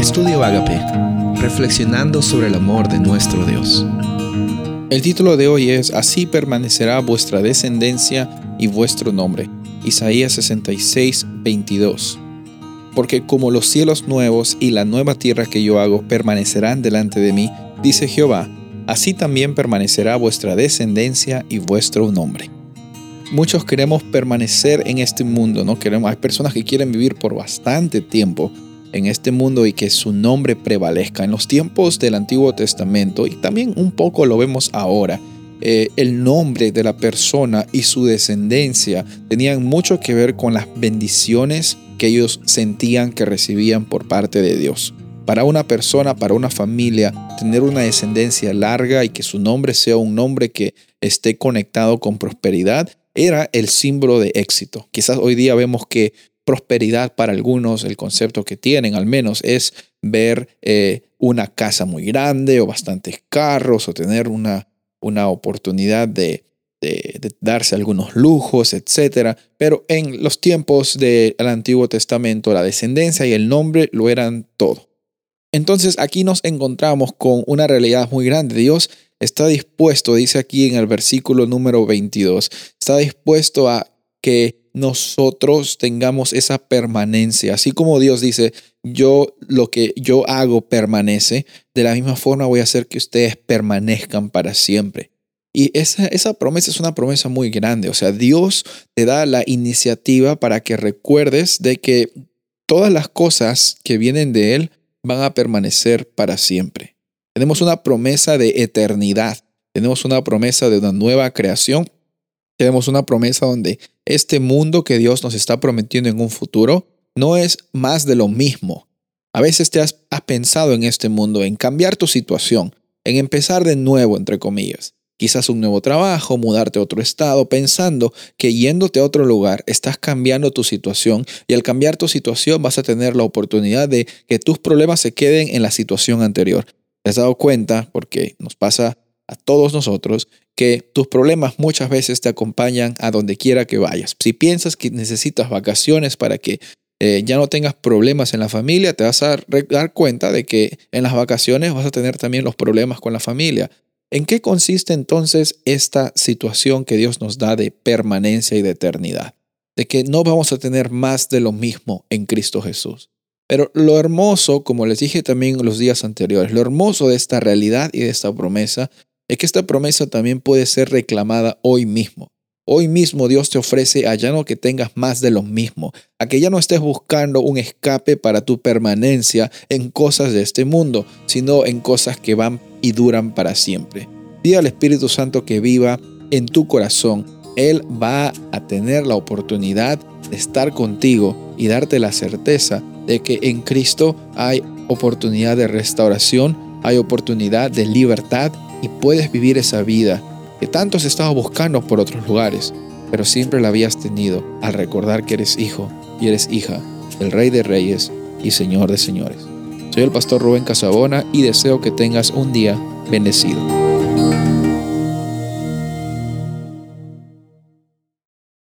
Estudio Agape, reflexionando sobre el amor de nuestro Dios. El título de hoy es Así permanecerá vuestra descendencia y vuestro nombre. Isaías 66, 22. Porque como los cielos nuevos y la nueva tierra que yo hago permanecerán delante de mí, dice Jehová, así también permanecerá vuestra descendencia y vuestro nombre. Muchos queremos permanecer en este mundo, ¿no? Queremos, hay personas que quieren vivir por bastante tiempo en este mundo y que su nombre prevalezca. En los tiempos del Antiguo Testamento, y también un poco lo vemos ahora, eh, el nombre de la persona y su descendencia tenían mucho que ver con las bendiciones que ellos sentían que recibían por parte de Dios. Para una persona, para una familia, tener una descendencia larga y que su nombre sea un nombre que esté conectado con prosperidad era el símbolo de éxito. Quizás hoy día vemos que prosperidad para algunos, el concepto que tienen al menos es ver eh, una casa muy grande o bastantes carros o tener una, una oportunidad de, de, darse algunos lujos, etc. Pero en los tiempos del Antiguo Testamento la descendencia y el nombre lo eran todo. Entonces aquí nos encontramos con una realidad muy grande. Dios está dispuesto, dice aquí en el versículo número 22, está dispuesto a que nosotros tengamos esa permanencia. Así como Dios dice, yo lo que yo hago permanece, de la misma forma voy a hacer que ustedes permanezcan para siempre. Y esa, esa promesa es una promesa muy grande. O sea, Dios te da la iniciativa para que recuerdes de que todas las cosas que vienen de Él van a permanecer para siempre. Tenemos una promesa de eternidad. Tenemos una promesa de una nueva creación. Tenemos una promesa donde este mundo que Dios nos está prometiendo en un futuro no es más de lo mismo. A veces te has, pensado en este mundo, en cambiar tu situación, en empezar de nuevo, entre comillas. Quizás un nuevo trabajo, mudarte a otro estado, pensando que yéndote a otro lugar estás cambiando tu situación y al cambiar tu situación vas a tener la oportunidad de que tus problemas se queden en la situación anterior. ¿Te has dado cuenta? Porque nos pasa a todos nosotros que tus problemas muchas veces te acompañan a donde quiera que vayas. Si piensas que necesitas vacaciones para que eh, ya no tengas problemas en la familia, te vas a dar cuenta de que en las vacaciones vas a tener también los problemas con la familia. ¿En qué consiste entonces esta situación que Dios nos da de permanencia y de eternidad? De que no vamos a tener más de lo mismo en Cristo Jesús. Pero lo hermoso, como les dije también los días anteriores, lo hermoso de esta realidad y de esta promesa es que esta promesa también puede ser reclamada hoy mismo. Hoy mismo Dios te ofrece a no que tengas más de lo mismo, a que ya no estés buscando un escape para tu permanencia en cosas de este mundo, sino en cosas que van y duran para siempre. Dile al Espíritu Santo que viva en tu corazón. Él va a tener la oportunidad de estar contigo y darte la certeza de que en Cristo hay oportunidad de restauración, hay oportunidad de libertad y puedes vivir esa vida que tanto has estado buscando por otros lugares, pero siempre la habías tenido al recordar que eres hijo y eres hija del Rey de Reyes y Señor de Señores. Soy el pastor Rubén Casabona y deseo que tengas un día bendecido.